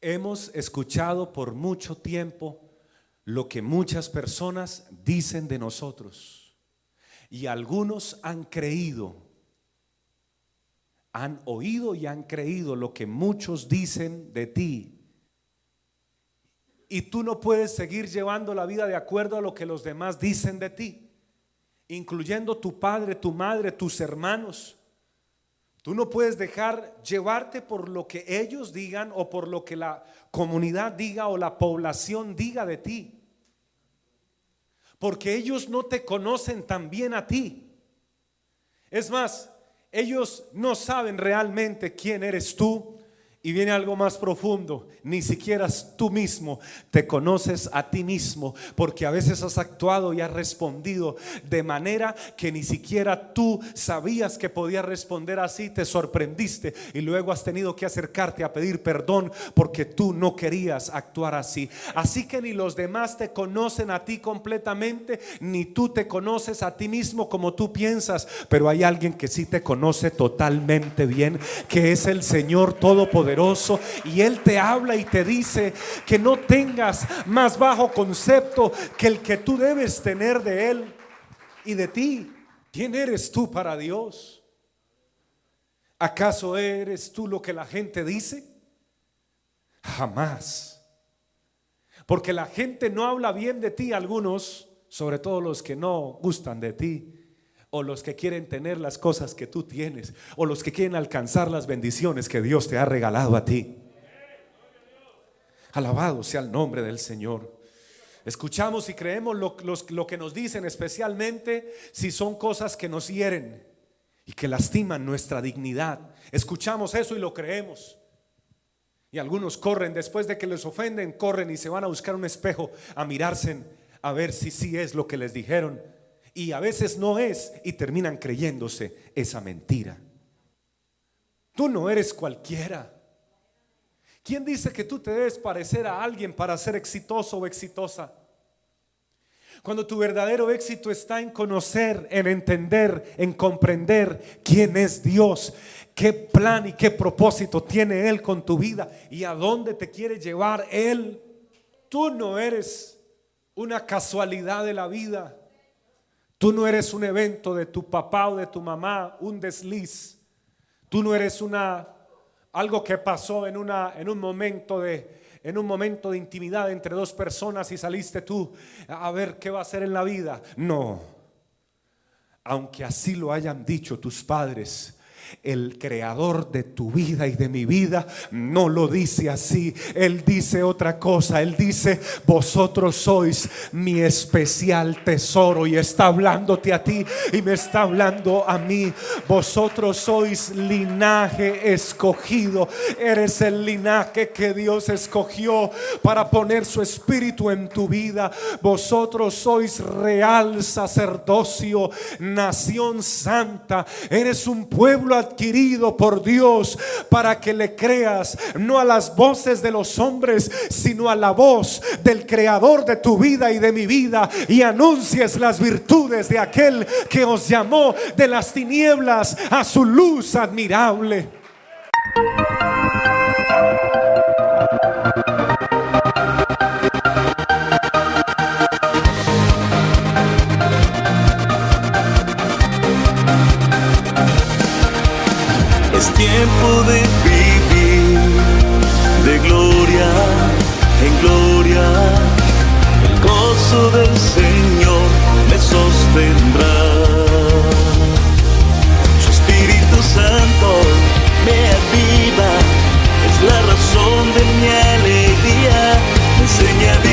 Hemos escuchado por mucho tiempo lo que muchas personas dicen de nosotros y algunos han creído, han oído y han creído lo que muchos dicen de ti. Y tú no puedes seguir llevando la vida de acuerdo a lo que los demás dicen de ti, incluyendo tu padre, tu madre, tus hermanos. Tú no puedes dejar llevarte por lo que ellos digan o por lo que la comunidad diga o la población diga de ti. Porque ellos no te conocen tan bien a ti. Es más, ellos no saben realmente quién eres tú y viene algo más profundo, ni siquiera tú mismo te conoces a ti mismo, porque a veces has actuado y has respondido de manera que ni siquiera tú sabías que podías responder así, te sorprendiste y luego has tenido que acercarte a pedir perdón porque tú no querías actuar así. Así que ni los demás te conocen a ti completamente, ni tú te conoces a ti mismo como tú piensas, pero hay alguien que sí te conoce totalmente bien, que es el Señor Todopoderoso y Él te habla y te dice que no tengas más bajo concepto que el que tú debes tener de Él y de ti. ¿Quién eres tú para Dios? ¿Acaso eres tú lo que la gente dice? Jamás. Porque la gente no habla bien de ti, algunos, sobre todo los que no gustan de ti o los que quieren tener las cosas que tú tienes, o los que quieren alcanzar las bendiciones que Dios te ha regalado a ti. Alabado sea el nombre del Señor. Escuchamos y creemos lo, lo, que nos dicen, especialmente si son cosas que nos hieren y que lastiman nuestra dignidad. Escuchamos eso y lo creemos. Y algunos corren, después de que les ofenden, corren y se van a buscar un espejo a mirarse a ver si sí es lo que les dijeron y a veces no es y terminan creyéndose esa mentira. Tú no eres cualquiera. ¿Quién dice que tú te debes parecer a alguien para ser exitoso o exitosa? Cuando tu verdadero éxito está en conocer, en entender, en comprender quién es Dios, qué plan y qué propósito tiene Él con tu vida y a dónde te quiere llevar Él. Tú no eres una casualidad de la vida. Tú no eres un evento de tu papá o de tu mamá, un desliz. Tú no eres una algo que pasó en una en un momento de en un momento de intimidad entre dos personas y saliste tú a ver qué va a hacer en la vida. No. Aunque así lo hayan dicho tus padres, el creador de tu vida y de mi vida no lo dice así. Él dice otra cosa. Él dice, vosotros sois mi especial tesoro y está hablándote a ti y me está hablando a mí. Vosotros sois linaje escogido. Eres el linaje que Dios escogió para poner su espíritu en tu vida. Vosotros sois real sacerdocio, nación santa. Eres un pueblo adquirido por Dios para que le creas no a las voces de los hombres, sino a la voz del creador de tu vida y de mi vida y anuncies las virtudes de aquel que os llamó de las tinieblas a su luz admirable. de vivir de gloria en gloria. El gozo del Señor me sostendrá. Su Espíritu Santo me aviva, es la razón de mi alegría. Me enseña